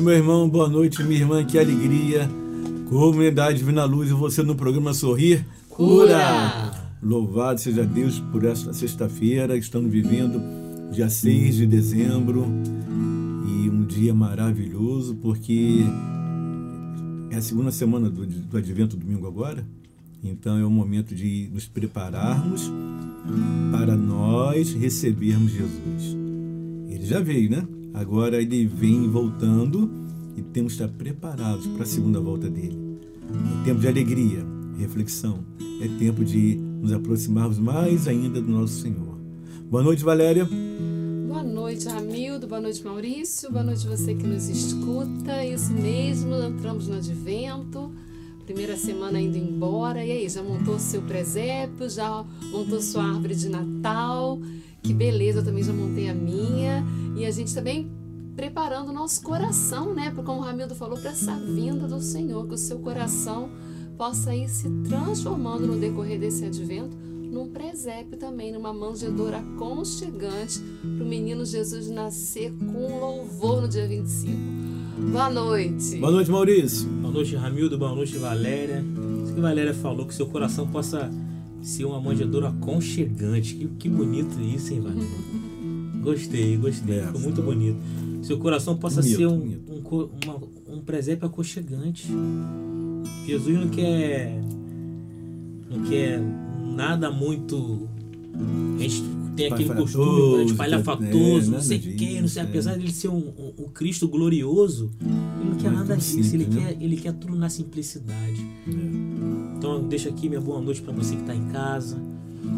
Noite, minha irmã, que alegria. Comunidade Divina Luz e você no programa Sorrir Cura. Louvado seja Deus por esta sexta-feira. Estamos vivendo dia 6 de dezembro e um dia maravilhoso porque é a segunda semana do, do Advento Domingo agora. Então é o momento de nos prepararmos para nós recebermos Jesus. Ele já veio, né? Agora ele vem voltando e temos que estar preparados para a segunda volta dele. É tempo de alegria, reflexão, é tempo de nos aproximarmos mais ainda do nosso Senhor. Boa noite, Valéria. Boa noite, Ramildo. Boa noite, Maurício. Boa noite, você que nos escuta. Isso mesmo, entramos no advento. Primeira semana indo embora. E aí, já montou seu presépio? Já montou sua árvore de Natal? Que beleza, eu também já montei a minha. E a gente também preparando o nosso coração, né? Como o Ramildo falou, para essa vinda do Senhor, que o seu coração possa ir se transformando no decorrer desse advento num presépio também, numa manjedoura aconchegante para o menino Jesus nascer com louvor no dia 25. Boa noite. Boa noite, Maurício. Boa noite, Ramildo. Boa noite, Valéria. Isso que Valéria falou, que seu coração possa ser uma manjedoura aconchegante. Que, que bonito isso, hein, Valéria? Gostei, gostei. Ficou muito bonito seu coração possa ser um, um, uma, um presépio aconchegante. Jesus não quer não quer nada muito a gente tem aquele costume de espalhafatoso, é, não sei o que, não sei, é. apesar de ele ser um, um, um, Cristo glorioso, ele não quer Mas nada disso, ele, né? quer, ele quer tudo na simplicidade. É. Então, deixa aqui minha boa noite para você que está em casa,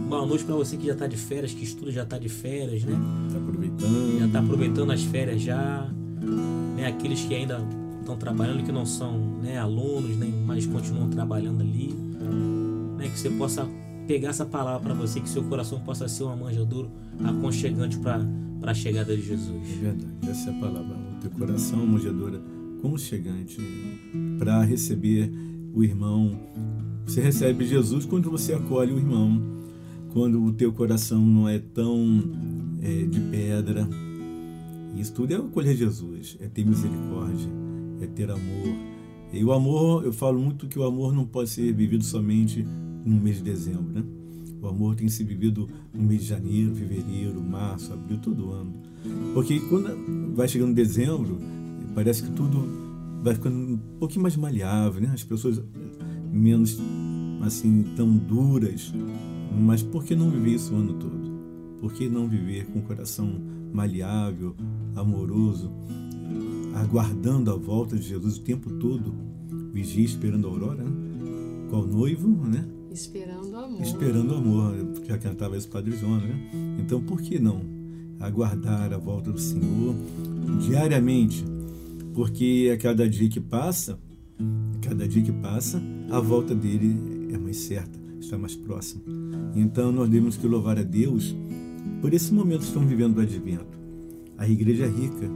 Boa noite para você que já está de férias, que estuda já está de férias, né? Tá aproveitando. Já está aproveitando as férias já. Né? Aqueles que ainda estão trabalhando, que não são né, alunos, nem mas continuam trabalhando ali. Né? Que você possa pegar essa palavra para você, que seu coração possa ser uma manjedoura aconchegante para a chegada de Jesus. É verdade, essa é a palavra. O teu coração é uma manjedoura aconchegante para receber o irmão. Você recebe Jesus quando você acolhe o irmão quando o teu coração não é tão é, de pedra. Isso tudo é acolher Jesus, é ter misericórdia, é ter amor. E o amor, eu falo muito que o amor não pode ser vivido somente no mês de dezembro, né? O amor tem que ser vivido no mês de janeiro, fevereiro, março, abril, todo ano. Porque quando vai chegando dezembro, parece que tudo vai ficando um pouquinho mais maleável, né? As pessoas menos assim tão duras, mas por que não viver isso o ano todo? Por que não viver com o coração maleável, amoroso, aguardando a volta de Jesus o tempo todo? Vigia esperando a aurora, né? Qual noivo, né? Esperando amor. Esperando amor, já cantava esse Padre João, né? Então, por que não aguardar a volta do Senhor diariamente? Porque a cada dia que passa, a cada dia que passa, a volta dele é mais certa, está mais próxima. Então nós temos que louvar a Deus por esse momento que estamos vivendo do advento. A igreja é rica,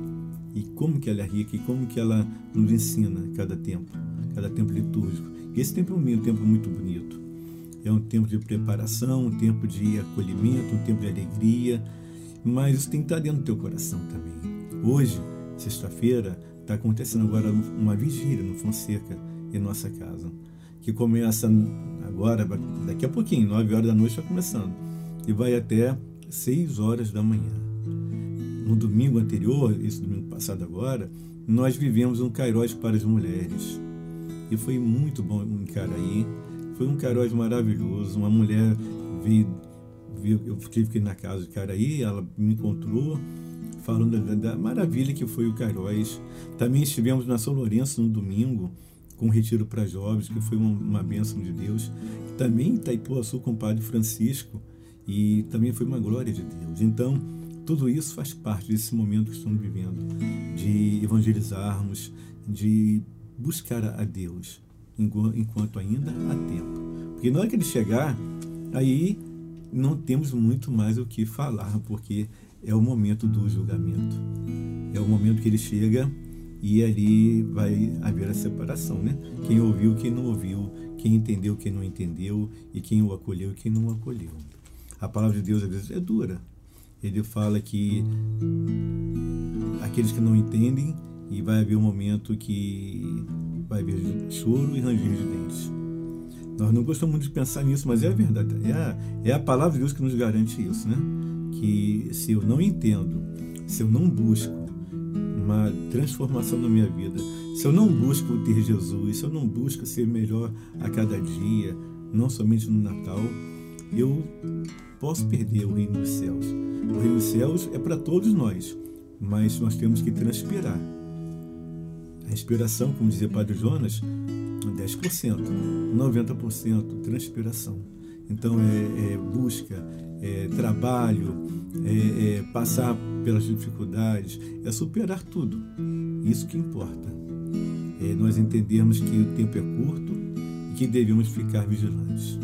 e como que ela é rica e como que ela nos ensina cada tempo, cada tempo litúrgico. E esse tempo é um tempo muito bonito. É um tempo de preparação, um tempo de acolhimento, um tempo de alegria, mas isso tem que estar dentro do teu coração também. Hoje, sexta-feira, está acontecendo agora uma vigília no Fonseca, em nossa casa, que começa agora, daqui a pouquinho, 9 horas da noite está começando, e vai até 6 horas da manhã. No domingo anterior, esse domingo passado agora, nós vivemos um Cairóis para as mulheres. E foi muito bom em Caraí. Foi um Cairóis maravilhoso. Uma mulher veio, veio, eu tive que ir na casa de Caraí, ela me encontrou falando da, da maravilha que foi o Cairóis. Também estivemos na São Lourenço no domingo, com um retiro para jovens, que foi uma, uma bênção de Deus. Também Itaipuaçu com o Padre Francisco, e também foi uma glória de Deus. Então, tudo isso faz parte desse momento que estamos vivendo, de evangelizarmos, de buscar a Deus, enquanto ainda há tempo. Porque na hora que ele chegar, aí não temos muito mais o que falar, porque é o momento do julgamento. É o momento que ele chega e ali vai haver a separação, né? Quem ouviu, quem não ouviu, quem entendeu, quem não entendeu, e quem o acolheu, quem não o acolheu. A palavra de Deus às vezes é dura. Ele fala que aqueles que não entendem e vai haver um momento que vai haver choro e ranger de dentes. Nós não gostamos de pensar nisso, mas é a verdade. É a, é a palavra de Deus que nos garante isso, né? Que se eu não entendo, se eu não busco, uma transformação na minha vida. Se eu não busco ter Jesus, se eu não busco ser melhor a cada dia, não somente no Natal, eu posso perder o reino dos céus. O reino dos céus é para todos nós, mas nós temos que transpirar. A inspiração, como dizia Padre Jonas, 10%, 90% transpiração. Então é, é busca, é trabalho, é, é passar pelas dificuldades, é superar tudo. Isso que importa. É nós entendermos que o tempo é curto e que devemos ficar vigilantes.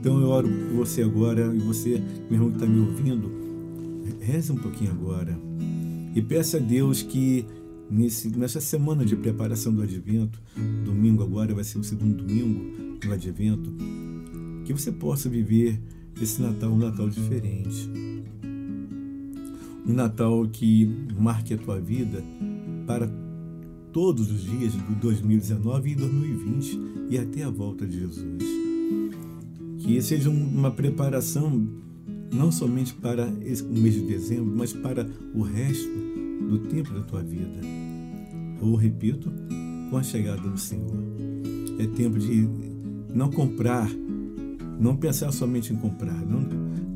Então eu oro por você agora e você, meu irmão que está me ouvindo, reze um pouquinho agora e peça a Deus que nesse, nessa semana de preparação do Advento, domingo agora vai ser o segundo domingo do Advento, que você possa viver esse Natal um Natal diferente um Natal que marque a tua vida para todos os dias de 2019 e 2020 e até a volta de Jesus. Que seja uma preparação não somente para o mês de dezembro, mas para o resto do tempo da tua vida. Ou, repito, com a chegada do Senhor. É tempo de não comprar, não pensar somente em comprar, não,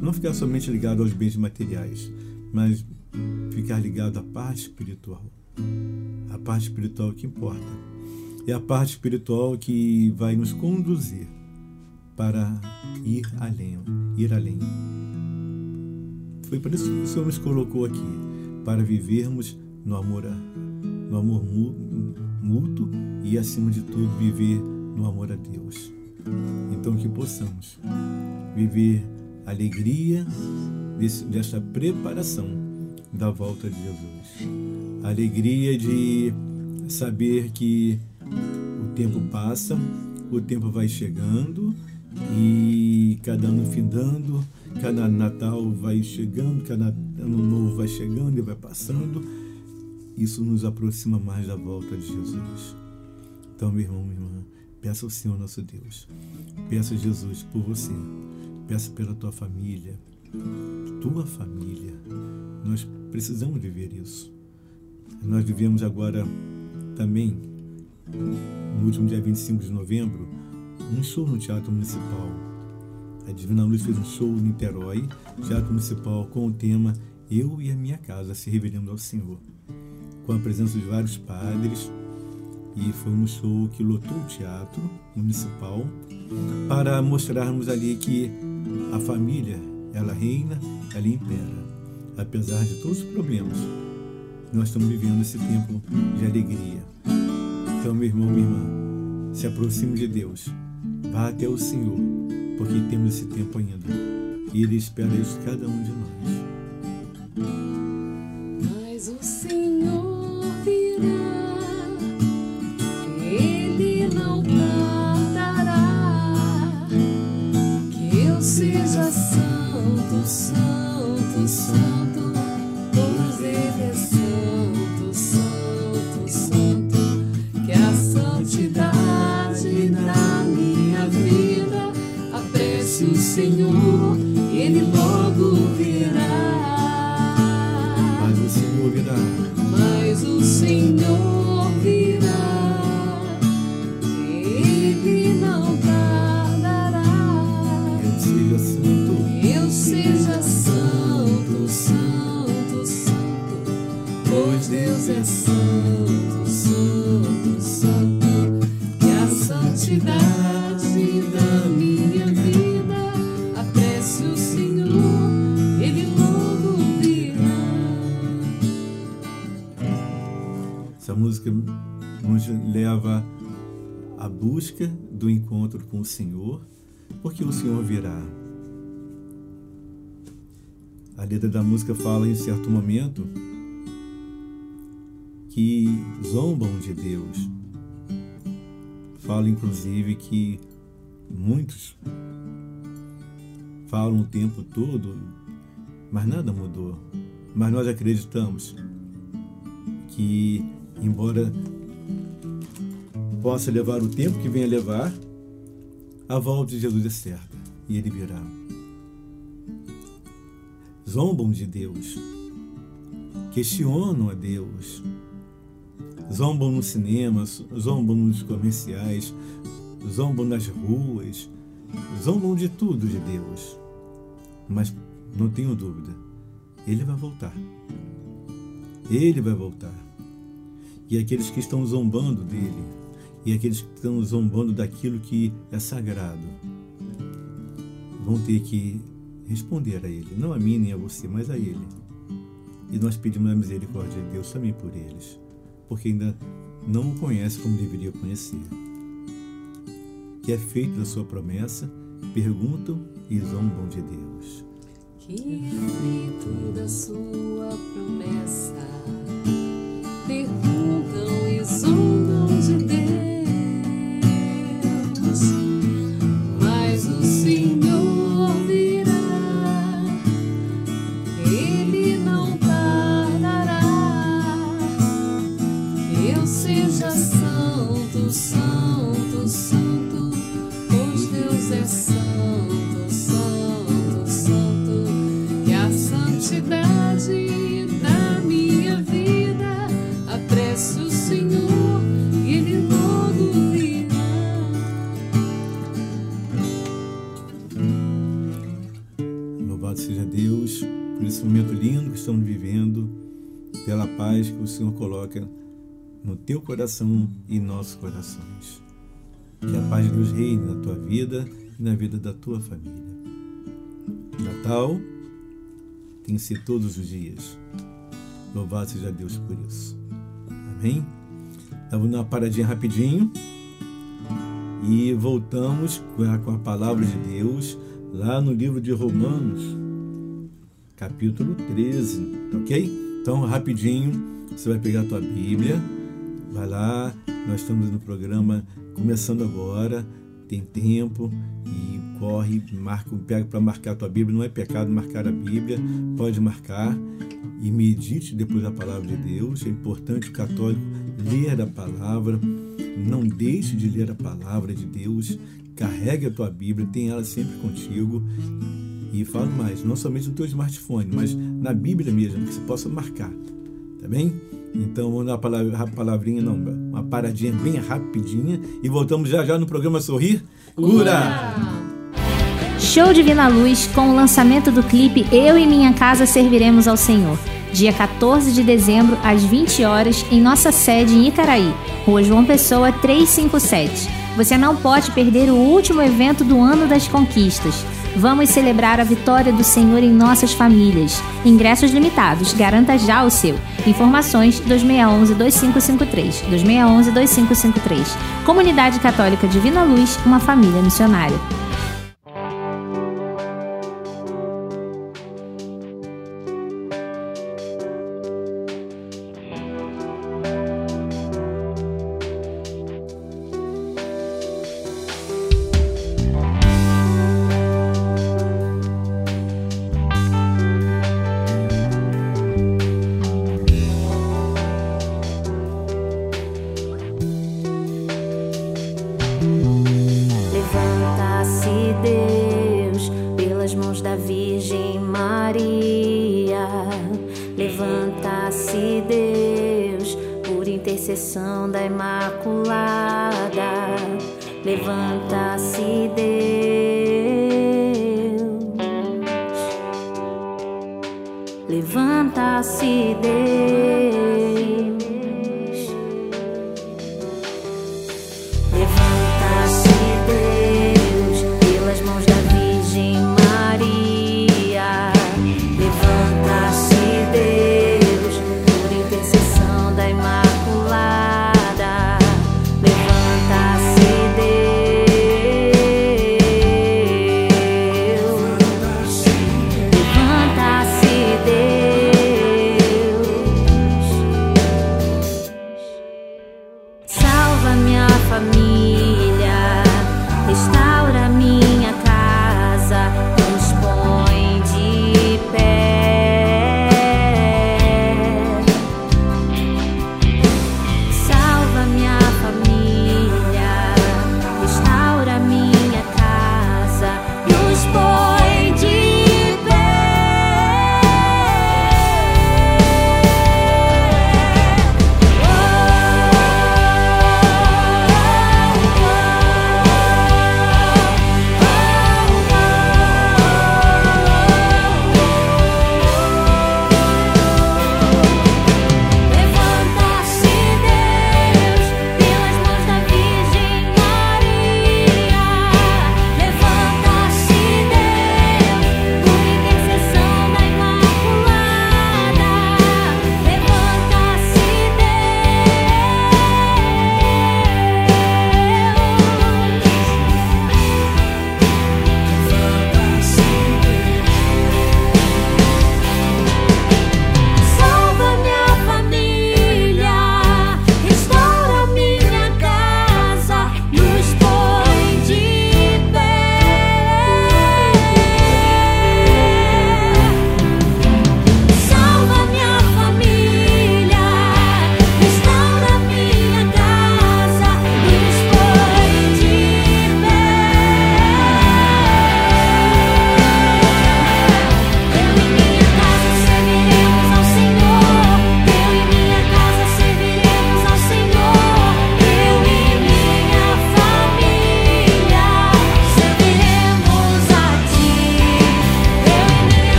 não ficar somente ligado aos bens materiais, mas ficar ligado à parte espiritual. A parte espiritual que importa. É a parte espiritual que vai nos conduzir para ir além, ir além. Foi por isso que o Senhor nos colocou aqui, para vivermos no amor, no amor mútuo e, acima de tudo, viver no amor a Deus. Então, que possamos viver alegria desse, dessa preparação da volta de Jesus. Alegria de saber que o tempo passa, o tempo vai chegando e cada ano findando, cada Natal vai chegando, cada ano novo vai chegando e vai passando. Isso nos aproxima mais da volta de Jesus. Então, meu irmão, minha irmã, peça ao Senhor nosso Deus, peça a Jesus por você, peça pela tua família, tua família. Nós precisamos viver isso. Nós vivemos agora também, no último dia 25 de novembro, um show no Teatro Municipal. A Divina Luz fez um show no Niterói, Teatro Municipal, com o tema Eu e a Minha Casa, se revelando ao Senhor. Com a presença de vários padres, e foi um show que lotou o teatro municipal para mostrarmos ali que a família ela reina, ela impera. Apesar de todos os problemas, nós estamos vivendo esse tempo de alegria. Então, meu irmão, minha irmã, se aproxime de Deus, vá até o Senhor, porque temos esse tempo ainda. E Ele espera isso de cada um de nós. Porque o Senhor virá. A letra da música fala em certo momento que zombam de Deus. Fala inclusive que muitos falam o tempo todo, mas nada mudou. Mas nós acreditamos que, embora possa levar o tempo que venha levar, a volta de Jesus é certa e ele virá. Zombam de Deus, questionam a Deus, zombam no cinema, zombam nos comerciais, zombam nas ruas, zombam de tudo de Deus. Mas não tenho dúvida, ele vai voltar. Ele vai voltar. E aqueles que estão zombando dele, e aqueles que estão zombando daquilo que é sagrado vão ter que responder a Ele, não a mim nem a você, mas a Ele. E nós pedimos a misericórdia de Deus também por eles, porque ainda não o conhece como deveria conhecer. Que é feito da sua promessa, perguntam e zombam de Deus. Que é feito da sua promessa, perguntam e zombam Senhor coloca no teu coração e nossos corações. Que a paz de Deus reine na tua vida e na vida da tua família. Natal tem que ser todos os dias. Louvado seja Deus por isso. Amém? Estamos numa paradinha rapidinho e voltamos com a palavra de Deus lá no livro de Romanos, capítulo 13, tá ok? Então, rapidinho, você vai pegar a tua Bíblia, vai lá, nós estamos no programa começando agora, tem tempo e corre, marca, pega para marcar a tua Bíblia, não é pecado marcar a Bíblia, pode marcar e medite depois a palavra de Deus. É importante o católico ler a palavra, não deixe de ler a palavra de Deus, carregue a tua Bíblia, tenha ela sempre contigo. E falo mais, não somente no teu smartphone, mas na Bíblia mesmo, que você possa marcar tá bem? Então vamos dar uma palavra, palavrinha, não, uma paradinha bem rapidinha e voltamos já já no programa Sorrir Cura. Show Divina Luz com o lançamento do clipe Eu e Minha Casa Serviremos ao Senhor. Dia 14 de dezembro, às 20 horas, em nossa sede em Icaraí, Rua João Pessoa 357. Você não pode perder o último evento do Ano das Conquistas. Vamos celebrar a vitória do Senhor em nossas famílias. Ingressos limitados, garanta já o seu. Informações 2611-2553. 2611-2553. Comunidade Católica Divina Luz, uma família missionária. Nasce Deus por intercessão da Imaculada. Levanta-se Deus. Levanta-se Deus.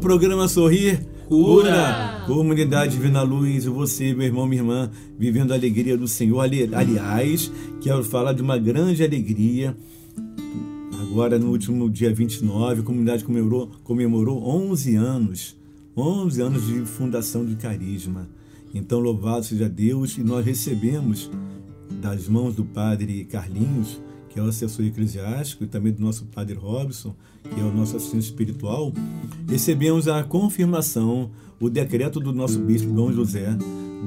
programa Sorrir Cura. Comunidade Divina Luz, você, meu irmão, minha irmã, vivendo a alegria do Senhor. Ali, aliás, quero falar de uma grande alegria. Agora, no último dia 29, a comunidade comemorou, comemorou 11 anos. 11 anos de fundação de carisma. Então, louvado seja Deus, e nós recebemos das mãos do padre Carlinhos que é o assessor eclesiástico, e também do nosso padre Robson, que é o nosso assistente espiritual, recebemos a confirmação, o decreto do nosso bispo Dom José,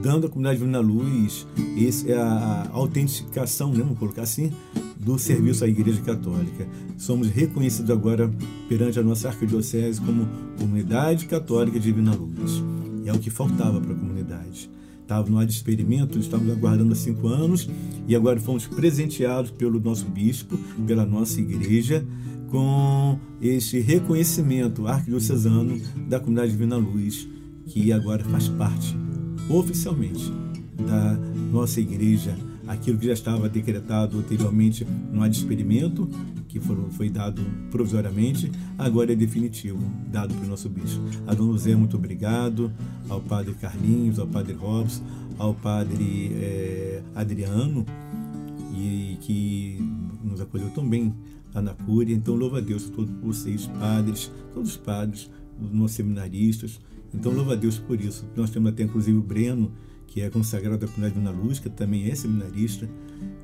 dando à comunidade Divina Luz esse, a, autenticação, né, vamos colocar assim, do serviço à Igreja Católica. Somos reconhecidos agora perante a nossa arquidiocese como Comunidade Católica Divina Luz. É o que faltava para a comunidade estava no ar de experimento, estávamos aguardando há cinco anos e agora fomos presenteados pelo nosso bispo, pela nossa igreja, com este reconhecimento arquidiocesano da comunidade Divina Luz, que agora faz parte oficialmente da nossa igreja aquilo que já estava decretado anteriormente no ad experimento, que foram, foi dado provisoriamente, agora é definitivo, dado para o nosso bispo. A Dona Luzé, muito obrigado, ao Padre Carlinhos, ao Padre Robson, ao Padre é, Adriano, e que nos acolheu tão bem lá na Cúria. Então, louva a Deus por todos vocês, padres, todos os padres, nossos seminaristas. Então, louva a Deus por isso. Nós temos até, inclusive, o Breno, que é consagrado da comunidade que também é seminarista.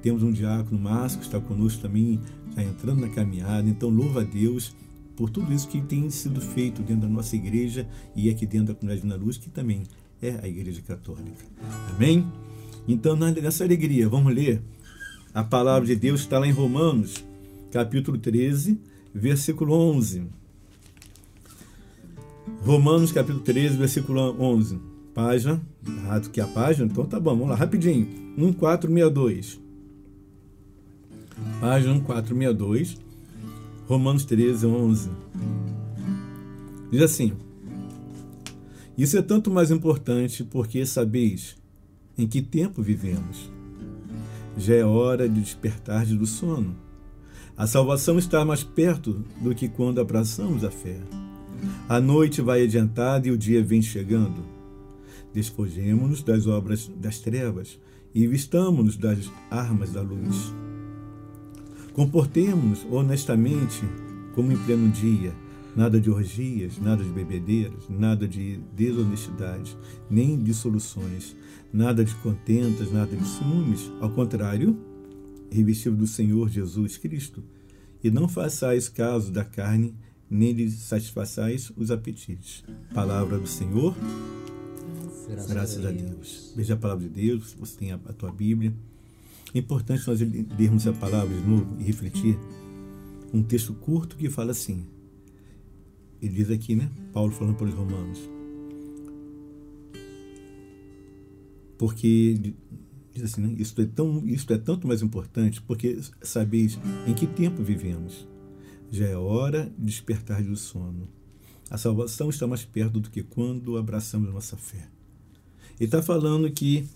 Temos um diácono, Márcio, que está conosco também, está entrando na caminhada. Então, louva a Deus por tudo isso que tem sido feito dentro da nossa igreja e aqui dentro da comunidade Luz, que também é a Igreja Católica. Amém? Então, nessa alegria, vamos ler a palavra de Deus, está lá em Romanos, capítulo 13, versículo 11. Romanos, capítulo 13, versículo 11 página, errado que a página, então tá bom, vamos lá, rapidinho. 1462. Página 1462, Romanos 13, 11. Diz assim: Isso é tanto mais importante porque sabeis em que tempo vivemos. Já é hora de despertar do sono. A salvação está mais perto do que quando abraçamos a fé. A noite vai adiantada e o dia vem chegando. Despojemo-nos das obras das trevas e vistamo-nos das armas da luz. Comportemo-nos honestamente como em pleno dia, nada de orgias, nada de bebedeiras, nada de desonestidade, nem dissoluções, nada de contentas, nada de ciúmes. Ao contrário, revestido do Senhor Jesus Cristo, e não façais caso da carne, nem lhe satisfaçais os apetites. Palavra do Senhor. Graças, Graças a, Deus. a Deus. Veja a palavra de Deus, você tem a, a tua Bíblia. É importante nós lermos a palavra de novo e refletir. Um texto curto que fala assim. Ele diz aqui, né? Paulo falando para os romanos. Porque diz assim, né? Isto é, tão, isto é tanto mais importante porque sabeis em que tempo vivemos. Já é hora de despertar do sono. A salvação está mais perto do que quando abraçamos nossa fé. Ele está falando que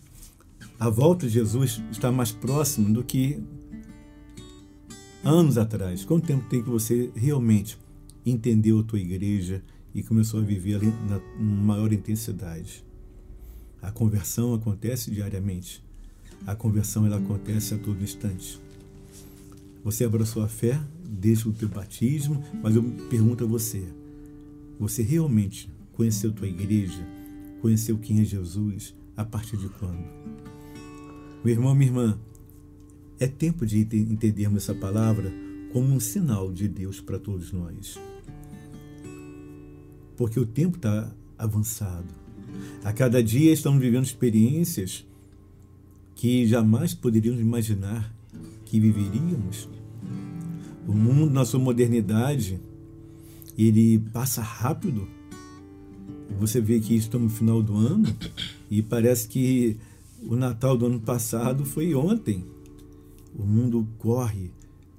a volta de Jesus está mais próximo do que anos atrás. Quanto tempo tem que você realmente entendeu a tua igreja e começou a viver ali na maior intensidade? A conversão acontece diariamente. A conversão ela acontece a todo instante. Você abraçou a fé desde o teu batismo, mas eu pergunto a você: você realmente conheceu a tua igreja? Conheceu quem é Jesus a partir de quando? Meu irmão, minha irmã, é tempo de entendermos essa palavra como um sinal de Deus para todos nós. Porque o tempo está avançado. A cada dia estamos vivendo experiências que jamais poderíamos imaginar que viveríamos. O mundo, na sua modernidade, ele passa rápido você vê que estamos no final do ano e parece que o Natal do ano passado foi ontem. O mundo corre,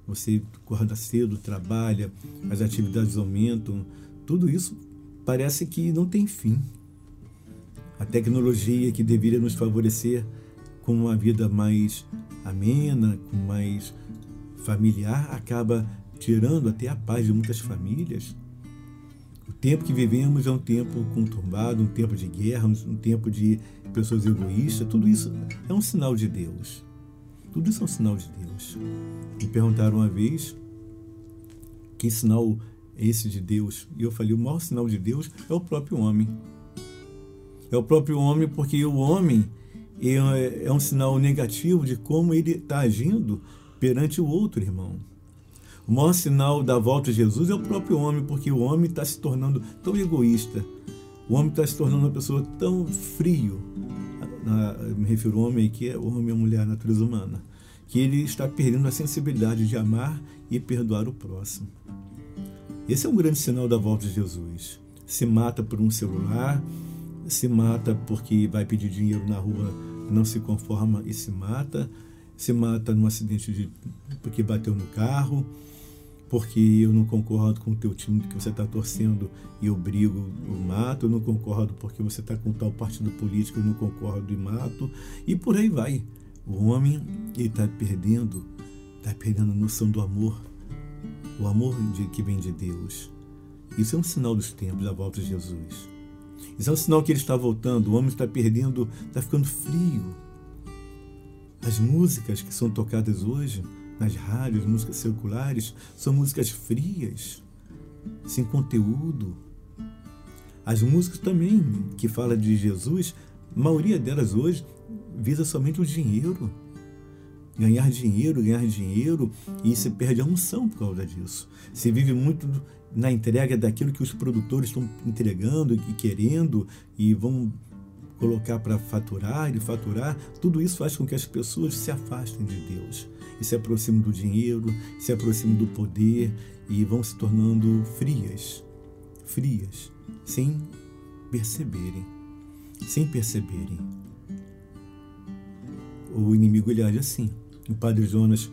você acorda cedo, trabalha, as atividades aumentam, tudo isso parece que não tem fim. A tecnologia que deveria nos favorecer com uma vida mais amena, com mais familiar, acaba tirando até a paz de muitas famílias. Tempo que vivemos é um tempo conturbado, um tempo de guerra, um tempo de pessoas egoístas. Tudo isso é um sinal de Deus. Tudo isso é um sinal de Deus. Me perguntaram uma vez que sinal é esse de Deus? E eu falei: o maior sinal de Deus é o próprio homem. É o próprio homem, porque o homem é, é um sinal negativo de como ele está agindo perante o outro irmão. O maior sinal da volta de Jesus é o próprio homem, porque o homem está se tornando tão egoísta, o homem está se tornando uma pessoa tão frio. Na, me refiro ao homem que é o homem e a mulher, a natureza humana, que ele está perdendo a sensibilidade de amar e perdoar o próximo. Esse é um grande sinal da volta de Jesus. Se mata por um celular, se mata porque vai pedir dinheiro na rua, não se conforma e se mata, se mata num acidente de, porque bateu no carro, porque eu não concordo com o teu time que você está torcendo e eu brigo, eu mato, eu não concordo porque você está com tal partido político, eu não concordo e mato, e por aí vai. O homem está perdendo, está perdendo a noção do amor, o amor de, que vem de Deus. Isso é um sinal dos tempos da volta de Jesus. Isso é um sinal que ele está voltando. O homem está perdendo, está ficando frio. As músicas que são tocadas hoje nas rádios, músicas circulares, são músicas frias, sem conteúdo. As músicas também que falam de Jesus, a maioria delas hoje visa somente o dinheiro. Ganhar dinheiro, ganhar dinheiro, e se perde a unção por causa disso. Se vive muito na entrega daquilo que os produtores estão entregando e querendo e vão colocar para faturar e faturar, tudo isso faz com que as pessoas se afastem de Deus e se aproximem do dinheiro, se aproximem do poder e vão se tornando frias, frias, sem perceberem, sem perceberem. O inimigo ele age assim. O padre Jonas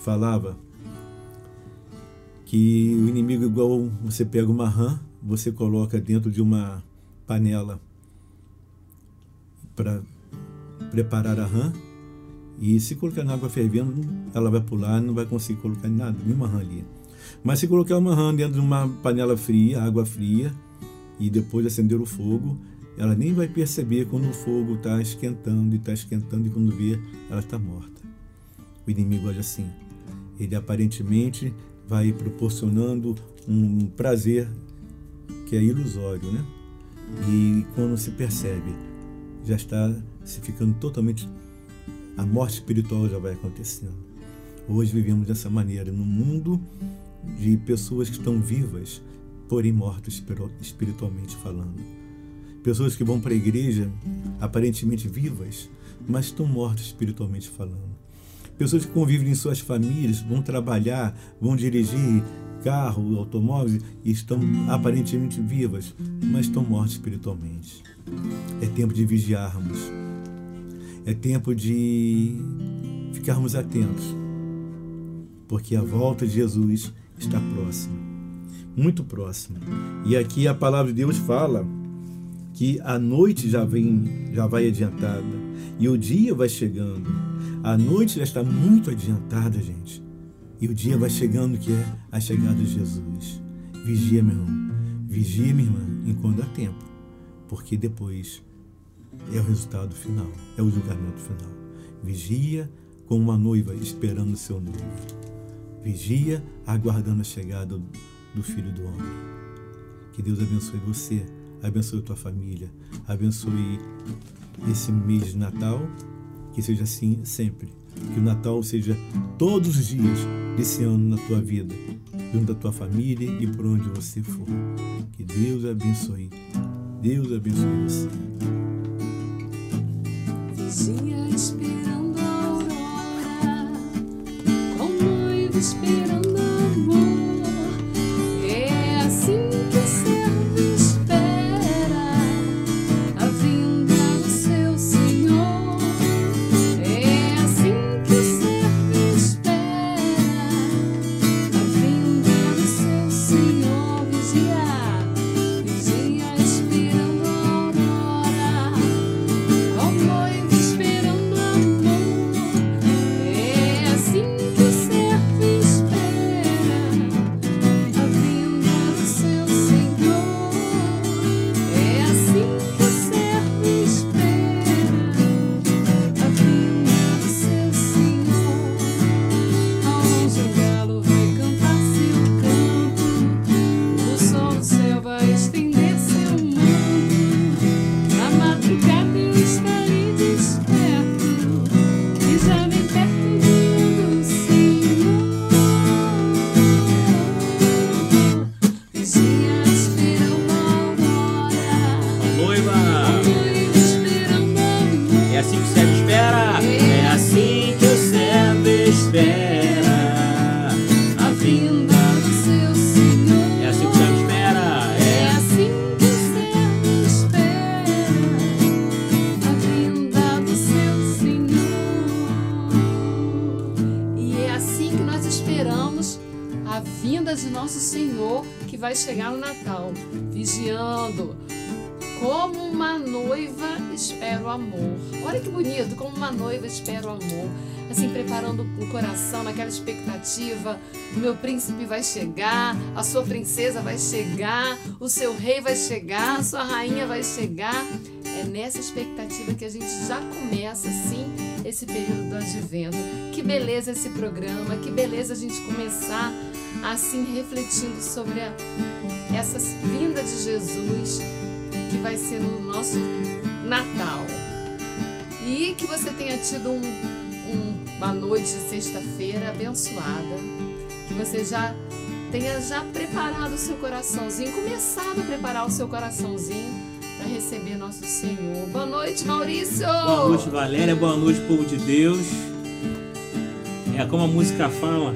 falava que o inimigo igual você pega uma rã, você coloca dentro de uma panela para preparar a rã e se colocar na água fervendo, ela vai pular, não vai conseguir colocar nada, nenhuma rã ali. Mas se colocar uma rã dentro de uma panela fria, água fria, e depois acender o fogo, ela nem vai perceber quando o fogo está esquentando e está esquentando e quando vê, ela está morta. O inimigo age assim. Ele aparentemente vai proporcionando um prazer que é ilusório, né? E quando se percebe, já está se ficando totalmente. A morte espiritual já vai acontecendo. Hoje vivemos dessa maneira, num mundo de pessoas que estão vivas, porém mortas espiritualmente falando. Pessoas que vão para a igreja aparentemente vivas, mas estão mortas espiritualmente falando. Pessoas que convivem em suas famílias, vão trabalhar, vão dirigir carro, automóveis e estão aparentemente vivas, mas estão mortas espiritualmente. É tempo de vigiarmos. É tempo de ficarmos atentos, porque a volta de Jesus está próxima, muito próxima. E aqui a palavra de Deus fala que a noite já vem, já vai adiantada e o dia vai chegando. A noite já está muito adiantada, gente. E o dia vai chegando, que é a chegada de Jesus. Vigia, meu irmão. Vigia, minha irmã, enquanto há tempo. Porque depois é o resultado final, é o julgamento final. Vigia como uma noiva esperando o seu noivo. Vigia aguardando a chegada do Filho do Homem. Que Deus abençoe você, abençoe tua família, abençoe esse mês de Natal que seja assim sempre. Que o Natal seja todos os dias desse ano na tua vida, junto da tua família e por onde você for. Que Deus abençoe. Deus abençoe você. Vizinha esperando a aurora, com noivo esperando amor. Uma noiva espera o amor. Assim, preparando o coração naquela expectativa. O meu príncipe vai chegar, a sua princesa vai chegar, o seu rei vai chegar, a sua rainha vai chegar. É nessa expectativa que a gente já começa, assim, esse período do advento. Que beleza esse programa, que beleza a gente começar assim refletindo sobre a, essa vinda de Jesus que vai ser no nosso Natal. E que você tenha tido um, um, uma noite de sexta-feira abençoada. Que você já tenha já preparado o seu coraçãozinho, começado a preparar o seu coraçãozinho para receber nosso Senhor. Boa noite, Maurício! Boa noite, Valéria. Boa noite, povo de Deus. É como a música fala.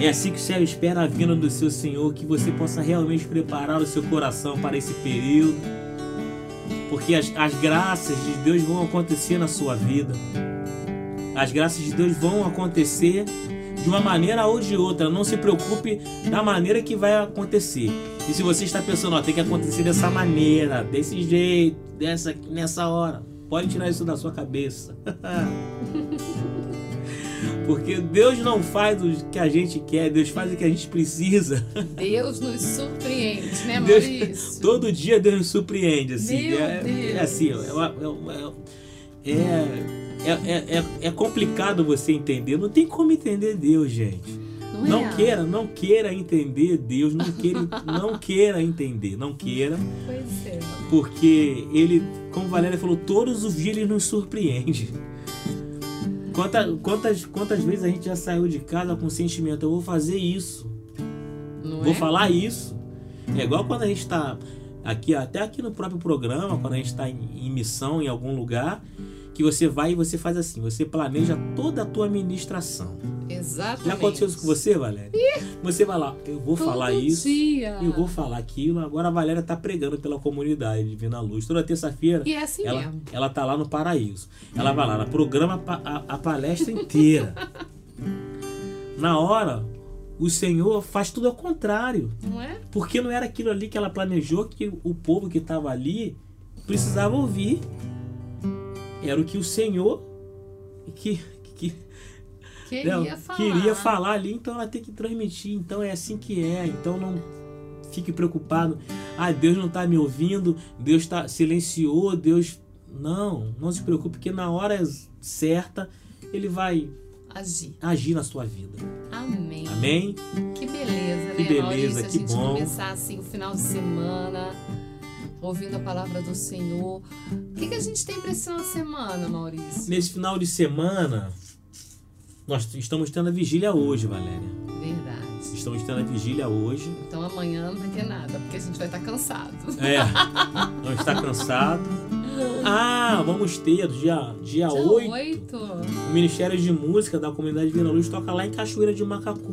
É assim que o céu espera a vinda do seu Senhor, que você possa realmente preparar o seu coração para esse período, porque as, as graças de Deus vão acontecer na sua vida. As graças de Deus vão acontecer de uma maneira ou de outra. Não se preocupe da maneira que vai acontecer. E se você está pensando, ó, tem que acontecer dessa maneira, desse jeito, dessa nessa hora, pode tirar isso da sua cabeça. Porque Deus não faz o que a gente quer, Deus faz o que a gente precisa. Deus nos surpreende, né, Deus, Maurício? todo dia Deus nos surpreende, assim. Meu é, Deus. é assim, é, é, é, é, é complicado você entender. Não tem como entender Deus, gente. Não, Não é? queira, não queira entender Deus, não queira, não queira entender, não queira, Pois é. porque ele, como Valéria falou, todos os dias ele nos surpreende. Quantas, quantas, quantas vezes a gente já saiu de casa com o sentimento, eu vou fazer isso, Não vou é? falar isso. É igual quando a gente está aqui, até aqui no próprio programa, quando a gente está em, em missão em algum lugar, que você vai e você faz assim, você planeja toda a tua ministração. Exatamente. Já aconteceu isso com você, Valéria? Você vai lá, eu vou falar isso, dia. eu vou falar aquilo. Agora a Valéria tá pregando pela comunidade Divina Luz. Toda terça-feira E é assim ela, mesmo. ela tá lá no Paraíso. Ela vai lá, ela programa a, a palestra inteira. Na hora, o Senhor faz tudo ao contrário. Não é? Porque não era aquilo ali que ela planejou que o povo que estava ali precisava ouvir. Era o que o Senhor que, Queria né, falar. queria falar ali, então ela tem que transmitir. Então é assim que é. Então não fique preocupado. Ah, Deus não está me ouvindo, Deus está silenciou, Deus. Não, não se preocupe, porque na hora certa ele vai Agir. agir na sua vida. Amém. Amém? Que beleza, Que né, beleza, Maurício? A que gente bom. começar assim o final de semana, ouvindo a palavra do Senhor. O que, que a gente tem para esse final de semana, Maurício? Nesse final de semana, nós estamos tendo a vigília hoje, Valéria. Verdade. Estamos tendo a vigília hoje. Então amanhã não vai ter nada, porque a gente vai estar cansado. É, não está cansado. Ah, vamos ter dia, dia, Dia 8. 8. O Ministério de Música da Comunidade Vila Luz toca lá em Cachoeira de Macacu.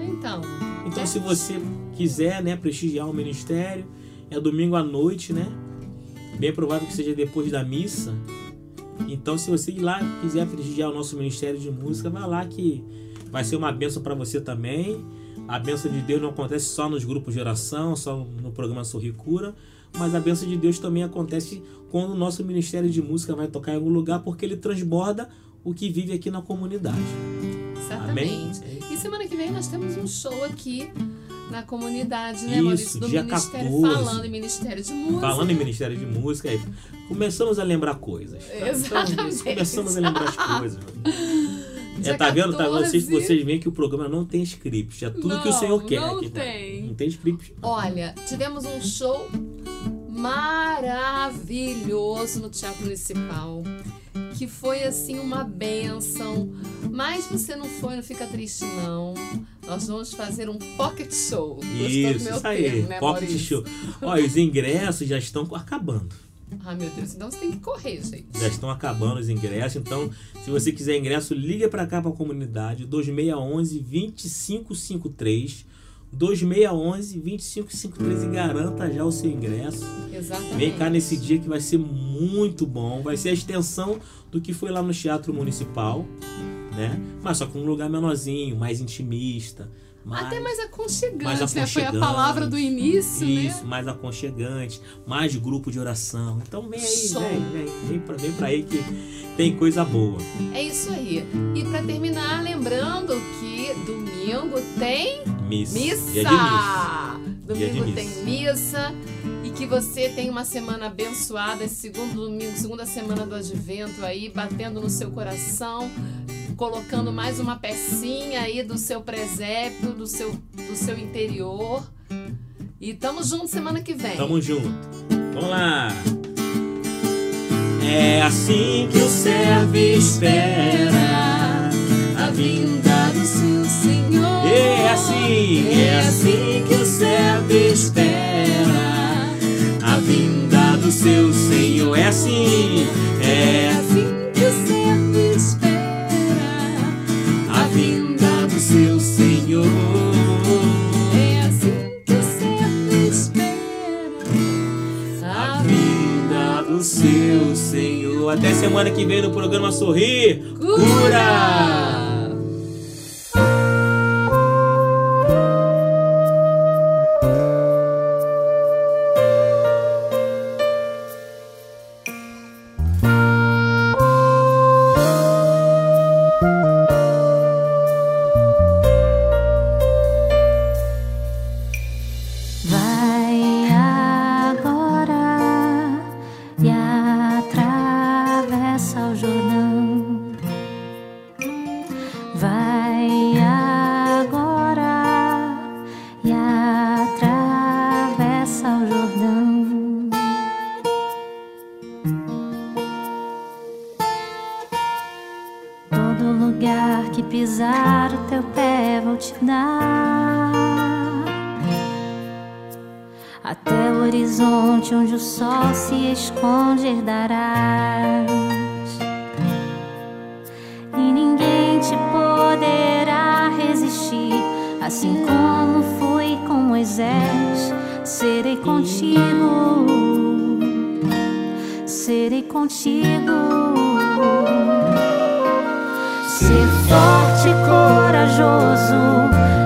Então, Então, se você quiser, né, prestigiar o ministério, é domingo à noite, né? Bem provável que seja depois da missa. Então, se você ir lá quiser prestigiar o nosso Ministério de Música, vai lá que vai ser uma benção para você também. A benção de Deus não acontece só nos grupos de oração, só no programa Sorri Cura, mas a benção de Deus também acontece quando o nosso Ministério de Música vai tocar em algum lugar, porque ele transborda o que vive aqui na comunidade. exatamente. Amém? E semana que vem nós temos um show aqui na comunidade, né, Isso, Maurício? Do dia Ministério 14. falando em Ministério de Música. Falando em Ministério de Música, aí começamos a lembrar coisas. tá? Exatamente. Então, começamos a lembrar as coisas. Dia É, tá vendo? Tá, 14. vocês, vocês veem que o programa não tem script. É tudo que o Não, Senhor quer. não aqui, né? tem. Não tem script. Olha, tivemos um show maravilhoso no Teatro Municipal. Que foi assim uma benção. Mas você não foi, não fica triste, não. Nós vamos fazer um pocket show. Gostou Isso, meu isso aí. termo, né, Pocket Maurício? show. Olha, os ingressos já estão acabando. Ai, meu Deus, então você tem que correr, gente. Já estão acabando os ingressos. Então, se você quiser ingresso, liga para cá para a comunidade. 2611 2553. 2611 2553 e garanta já o seu ingresso. Exatamente. Vem cá nesse dia que vai ser muito bom. Vai ser a extensão do que foi lá no Teatro Municipal, né? Mas só com um lugar menorzinho, mais intimista, mais, até mais aconchegante, mais aconchegante, né? Foi a palavra do início, né? Isso, né? mais aconchegante, mais grupo de oração. Então vem aí, vem, vem, vem pra, vem pra aí que tem coisa boa. É isso aí. E para terminar, lembrando que domingo tem missa. missa. Dia missa. Domingo Dia tem missa e que você tenha uma semana abençoada, esse segundo domingo, segunda semana do advento aí, batendo no seu coração, colocando mais uma pecinha aí do seu presépio, do seu, do seu interior. E tamo junto semana que vem. Tamo junto. Vamos lá. É assim que o servo espera a vinda do seu Senhor. É assim, é assim que o servo espera a vinda do seu Senhor. É assim, é assim que o servo espera a vinda do seu Senhor. É assim que o servo espera a vinda do seu Senhor. Até semana que vem no programa Sorrir Cura. Vai assim como fui com Moisés serei contigo. Serei contigo. Ser forte e corajoso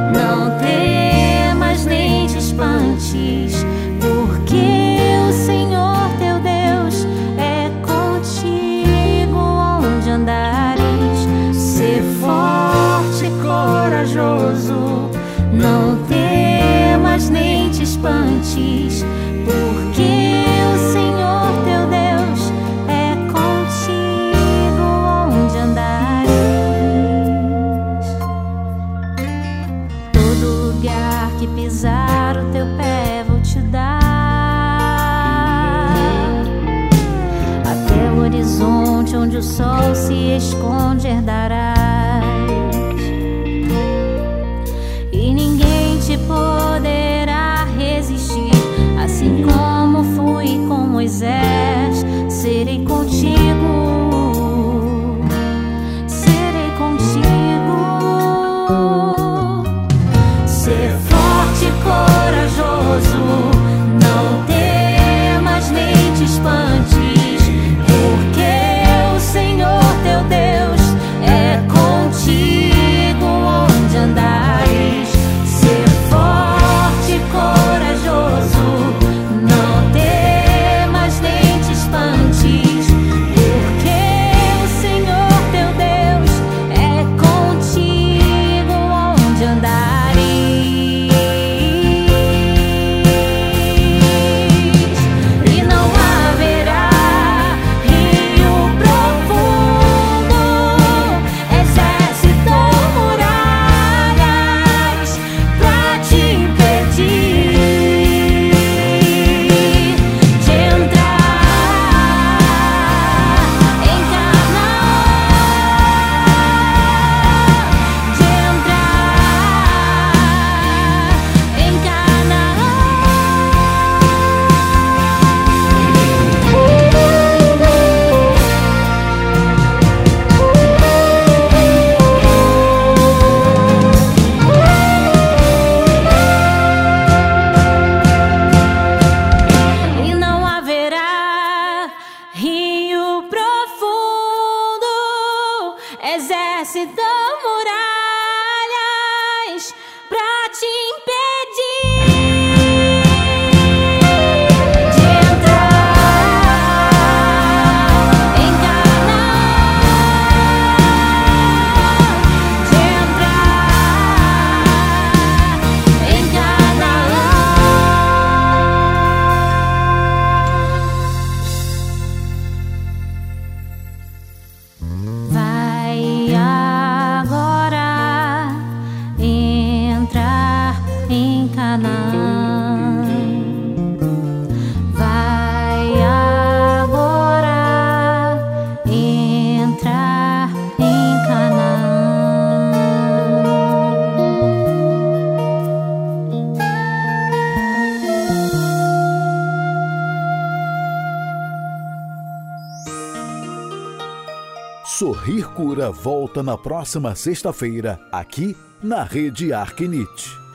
Volta na próxima sexta-feira, aqui na Rede Arquinite.